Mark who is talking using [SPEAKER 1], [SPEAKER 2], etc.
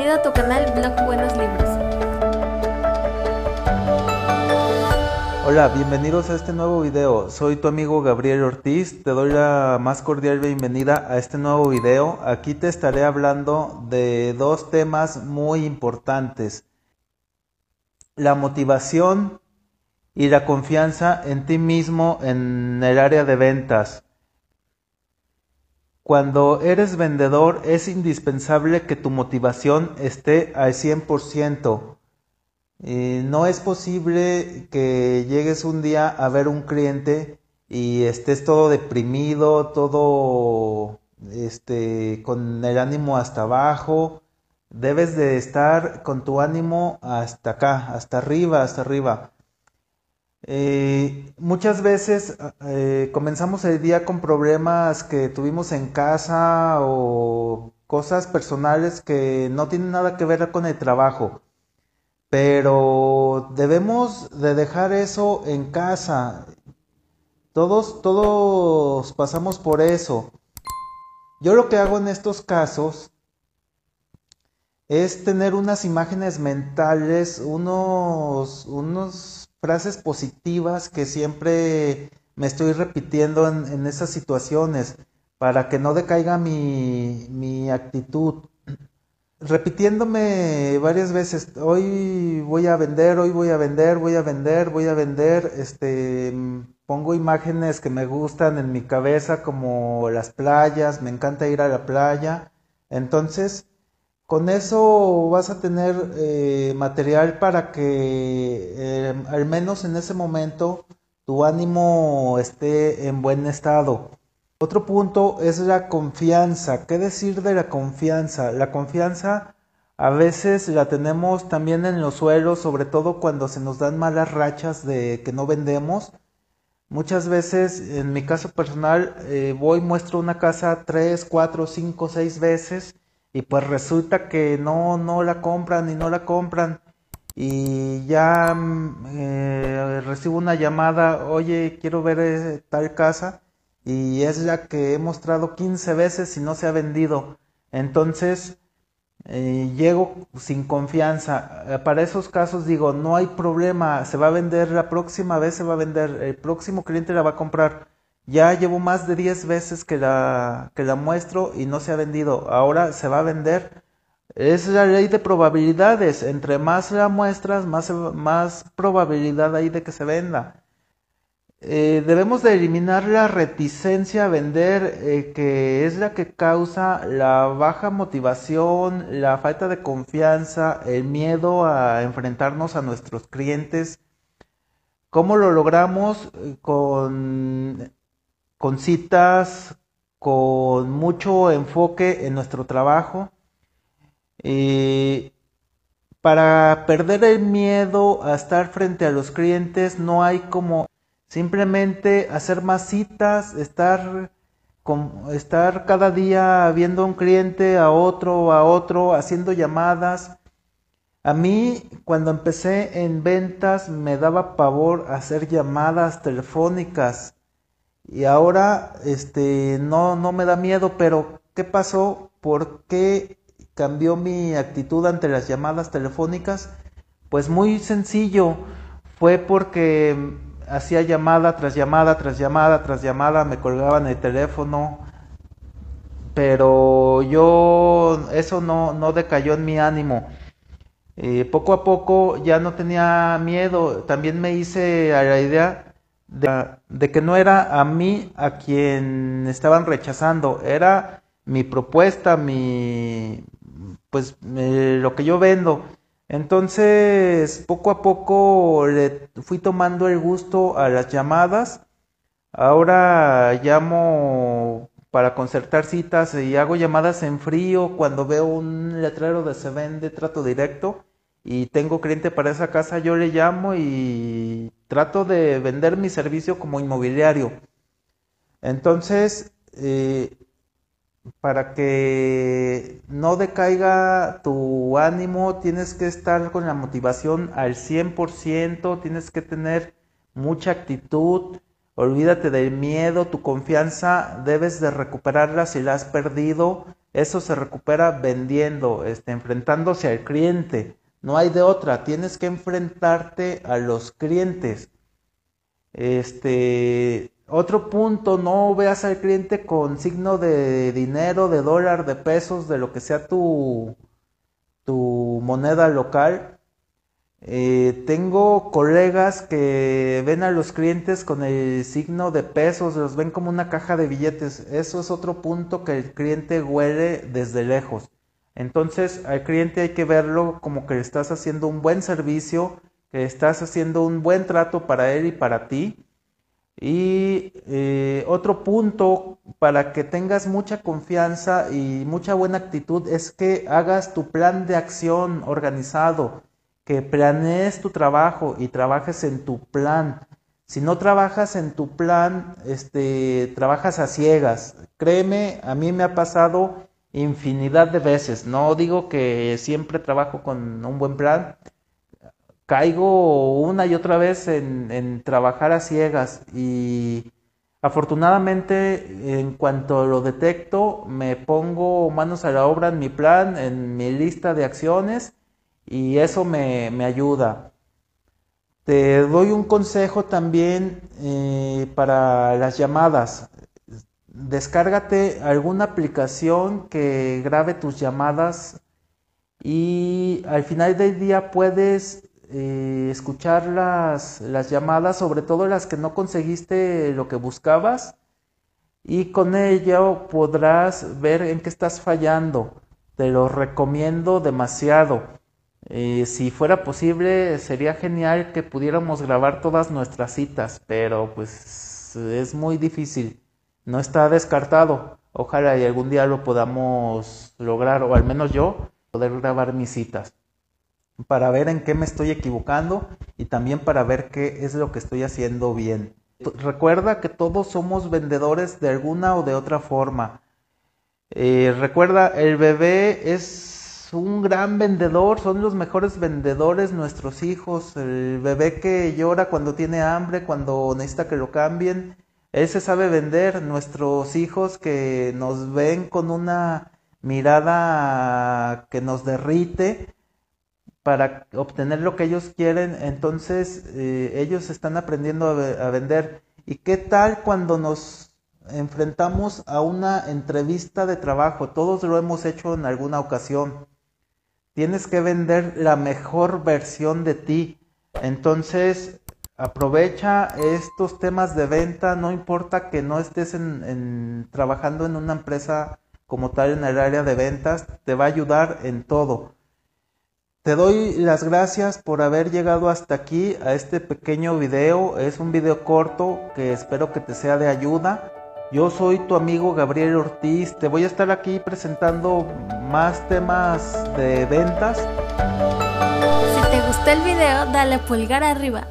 [SPEAKER 1] Bienvenido a tu canal Blog Buenos Libros.
[SPEAKER 2] Hola, bienvenidos a este nuevo video. Soy tu amigo Gabriel Ortiz. Te doy la más cordial bienvenida a este nuevo video. Aquí te estaré hablando de dos temas muy importantes. La motivación y la confianza en ti mismo en el área de ventas. Cuando eres vendedor es indispensable que tu motivación esté al 100%. Y no es posible que llegues un día a ver un cliente y estés todo deprimido, todo este con el ánimo hasta abajo. Debes de estar con tu ánimo hasta acá, hasta arriba, hasta arriba. Eh, muchas veces eh, comenzamos el día con problemas que tuvimos en casa o cosas personales que no tienen nada que ver con el trabajo. Pero debemos de dejar eso en casa. Todos, todos pasamos por eso. Yo lo que hago en estos casos es tener unas imágenes mentales, unos, unos frases positivas que siempre me estoy repitiendo en, esas situaciones para que no decaiga mi, mi actitud. Repitiéndome varias veces, hoy voy a vender, hoy voy a vender, voy a vender, voy a vender, este, pongo imágenes que me gustan en mi cabeza como las playas, me encanta ir a la playa, entonces con eso vas a tener eh, material para que eh, al menos en ese momento tu ánimo esté en buen estado. Otro punto es la confianza. ¿Qué decir de la confianza? La confianza a veces la tenemos también en los suelos, sobre todo cuando se nos dan malas rachas de que no vendemos. Muchas veces, en mi caso personal, eh, voy, muestro una casa tres, cuatro, cinco, seis veces y pues resulta que no, no la compran y no la compran y ya mm, eh, recibo una llamada, oye, quiero ver eh, tal casa y es la que he mostrado 15 veces y no se ha vendido. Entonces, eh, llego sin confianza. Para esos casos digo, no hay problema, se va a vender, la próxima vez se va a vender, el próximo cliente la va a comprar. Ya llevo más de 10 veces que la, que la muestro y no se ha vendido. Ahora se va a vender. Es la ley de probabilidades. Entre más la muestras, más, más probabilidad hay de que se venda. Eh, debemos de eliminar la reticencia a vender, eh, que es la que causa la baja motivación, la falta de confianza, el miedo a enfrentarnos a nuestros clientes. ¿Cómo lo logramos? Eh, con con citas, con mucho enfoque en nuestro trabajo. para perder el miedo a estar frente a los clientes no hay como simplemente hacer más citas, estar, estar cada día viendo a un cliente, a otro, a otro, haciendo llamadas. A mí cuando empecé en ventas me daba pavor hacer llamadas telefónicas y ahora este no no me da miedo, pero ¿qué pasó? ¿Por qué cambió mi actitud ante las llamadas telefónicas? Pues muy sencillo, fue porque hacía llamada tras llamada tras llamada tras llamada, me colgaban el teléfono, pero yo eso no, no decayó en mi ánimo. Eh, poco a poco ya no tenía miedo, también me hice a la idea de, que no era a mí a quien estaban rechazando, era mi propuesta, mi, pues lo que yo vendo. Entonces, poco a poco le fui tomando el gusto a las llamadas. Ahora llamo para concertar citas y hago llamadas en frío cuando veo un letrero de se vende trato directo y tengo cliente para esa casa, yo le llamo y trato de vender mi servicio como inmobiliario. Entonces, eh, para que no decaiga tu ánimo, tienes que estar con la motivación al 100%, tienes que tener mucha actitud, olvídate del miedo, tu confianza debes de recuperarla si la has perdido, Eso se recupera vendiendo, este, enfrentándose al cliente. No hay de otra, tienes que enfrentarte a los clientes. Este, otro punto, no veas al cliente con signo de dinero, de dólar, de pesos, de lo que sea tu, tu moneda local. Eh, tengo colegas que ven a los clientes con el signo de pesos, los ven como una caja de billetes. Eso es otro punto que el cliente huele desde lejos. Entonces al cliente hay que verlo como que le estás haciendo un buen servicio, que estás haciendo un buen trato para él y para ti. Y eh, otro punto para que tengas mucha confianza y mucha buena actitud es que hagas tu plan de acción organizado, que planees tu trabajo y trabajes en tu plan. Si no trabajas en tu plan, este, trabajas a ciegas. Créeme, a mí me ha pasado infinidad de veces. No digo que siempre trabajo con un buen plan, caigo una y otra vez en, trabajar a ciegas y afortunadamente en cuanto lo detecto me pongo manos a la obra en mi plan, en mi lista de acciones y eso me, ayuda. Te doy un consejo también eh, para las llamadas. Descárgate alguna aplicación que grabe tus llamadas y al final del día puedes eh, escuchar las, las llamadas, sobre todo las que no conseguiste lo que buscabas, y con ello podrás ver en qué estás fallando. Te lo recomiendo demasiado. Eh, si fuera posible, sería genial que pudiéramos grabar todas nuestras citas, pero pues es muy difícil. No está descartado. Ojalá y algún día lo podamos lograr, o al menos yo, poder grabar mis citas para ver en qué me estoy equivocando y también para ver qué es lo que estoy haciendo bien. Recuerda que todos somos vendedores de alguna o de otra forma. Eh, recuerda, el bebé es un gran vendedor, son los mejores vendedores nuestros hijos. El bebé que llora cuando tiene hambre, cuando necesita que lo cambien, él se sabe vender. Nuestros hijos que nos ven con una mirada que nos derrite, para obtener lo que ellos quieren, entonces eh, ellos están aprendiendo a, vender. ¿Y qué tal cuando nos enfrentamos a una entrevista de trabajo? Todos lo hemos hecho en alguna ocasión. Tienes que vender la mejor versión de ti. Entonces, aprovecha estos temas de venta, no importa que no estés en, trabajando en una empresa como tal en el área de ventas, te va a ayudar en todo. Te doy las gracias por haber llegado hasta aquí a este pequeño video. Es un video corto que espero que te sea de ayuda. Yo soy tu amigo Gabriel Ortiz. Te voy a estar aquí presentando más temas de ventas.
[SPEAKER 1] Si te gustó el video, dale pulgar arriba.